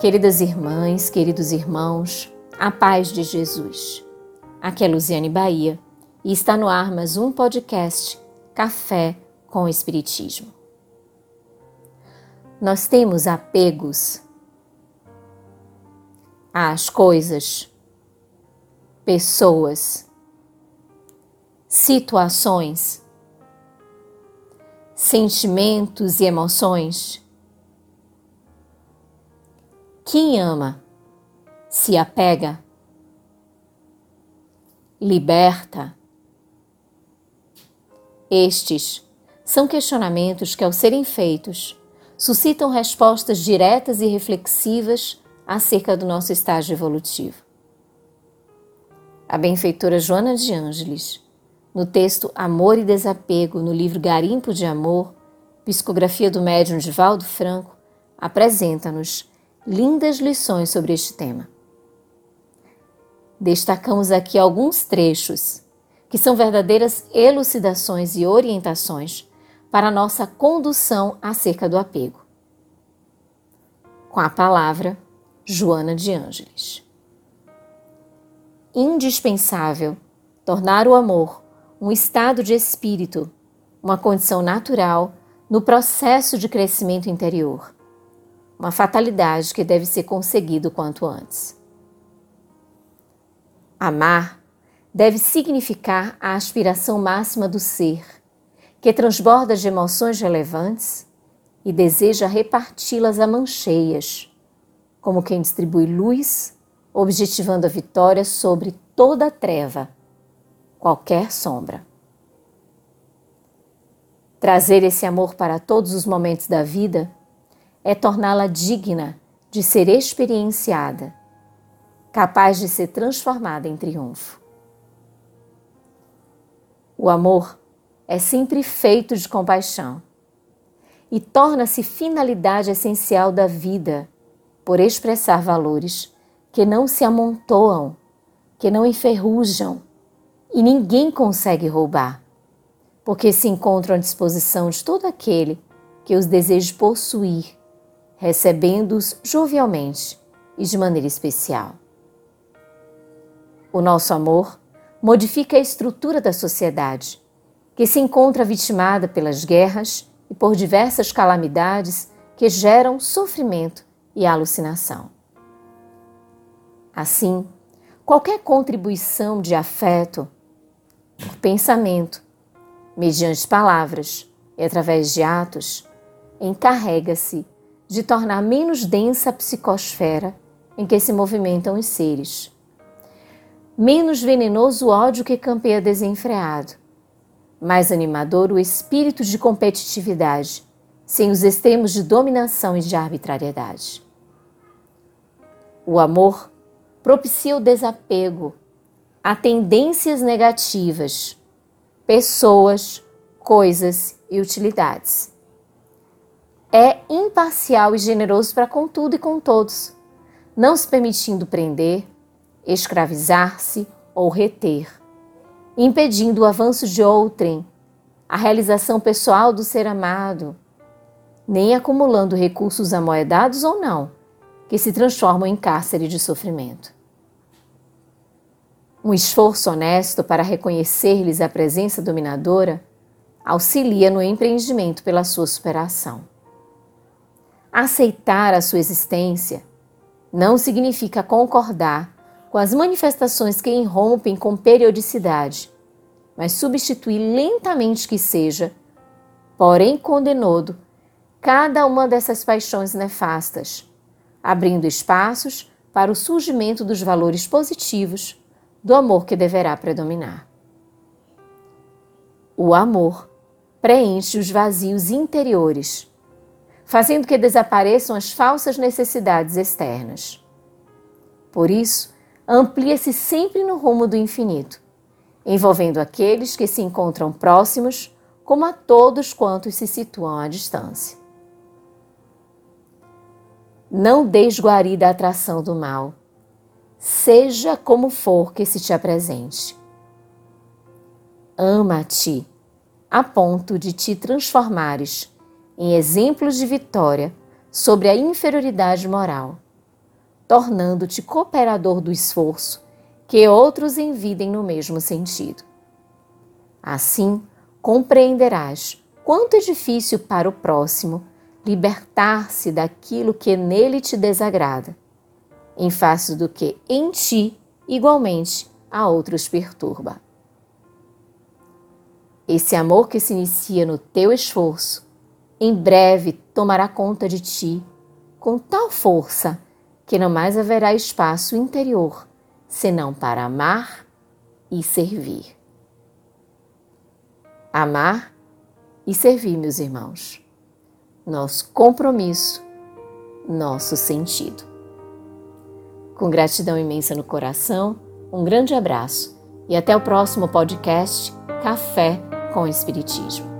Queridas irmãs, queridos irmãos, a paz de Jesus. Aqui é Luziane Bahia e está no ar mais um podcast Café com Espiritismo. Nós temos apegos às coisas, pessoas, situações, sentimentos e emoções quem ama se apega, liberta. Estes são questionamentos que, ao serem feitos, suscitam respostas diretas e reflexivas acerca do nosso estágio evolutivo. A benfeitora Joana de Ângeles, no texto Amor e Desapego, no livro Garimpo de Amor, psicografia do médium Divaldo Franco, apresenta-nos lindas lições sobre este tema. Destacamos aqui alguns trechos que são verdadeiras elucidações e orientações para nossa condução acerca do apego. Com a palavra, Joana de Ângeles. Indispensável tornar o amor um estado de espírito, uma condição natural no processo de crescimento interior uma fatalidade que deve ser conseguido quanto antes. Amar deve significar a aspiração máxima do ser, que transborda de emoções relevantes e deseja reparti-las a mancheias, como quem distribui luz, objetivando a vitória sobre toda a treva, qualquer sombra. Trazer esse amor para todos os momentos da vida é torná-la digna de ser experienciada, capaz de ser transformada em triunfo. O amor é sempre feito de compaixão e torna-se finalidade essencial da vida por expressar valores que não se amontoam, que não enferrujam e ninguém consegue roubar, porque se encontram à disposição de todo aquele que os deseja possuir recebendo-os jovialmente e de maneira especial. O nosso amor modifica a estrutura da sociedade, que se encontra vitimada pelas guerras e por diversas calamidades que geram sofrimento e alucinação. Assim, qualquer contribuição de afeto, por pensamento, mediante palavras e através de atos, encarrega-se de tornar menos densa a psicosfera em que se movimentam os seres. Menos venenoso o ódio que campeia desenfreado. Mais animador o espírito de competitividade, sem os extremos de dominação e de arbitrariedade. O amor propicia o desapego a tendências negativas, pessoas, coisas e utilidades é imparcial e generoso para com tudo e com todos, não se permitindo prender, escravizar-se ou reter, impedindo o avanço de outrem, a realização pessoal do ser amado, nem acumulando recursos amoedados ou não, que se transformam em cárcere de sofrimento. Um esforço honesto para reconhecer-lhes a presença dominadora auxilia no empreendimento pela sua superação. Aceitar a sua existência não significa concordar com as manifestações que irrompem com periodicidade, mas substituir lentamente que seja, porém condenando, cada uma dessas paixões nefastas, abrindo espaços para o surgimento dos valores positivos do amor que deverá predominar. O amor preenche os vazios interiores fazendo que desapareçam as falsas necessidades externas. Por isso, amplia-se sempre no rumo do infinito, envolvendo aqueles que se encontram próximos, como a todos quantos se situam à distância. Não desguari da atração do mal, seja como for que se te apresente. Ama-te a ponto de te transformares em exemplos de vitória sobre a inferioridade moral tornando-te cooperador do esforço que outros envidem no mesmo sentido. Assim, compreenderás quanto é difícil para o próximo libertar-se daquilo que nele te desagrada, em face do que em ti, igualmente, a outros perturba. Esse amor que se inicia no teu esforço, em breve tomará conta de ti com tal força que não mais haverá espaço interior senão para amar e servir. Amar e servir, meus irmãos. Nosso compromisso, nosso sentido. Com gratidão imensa no coração, um grande abraço e até o próximo podcast Café com Espiritismo.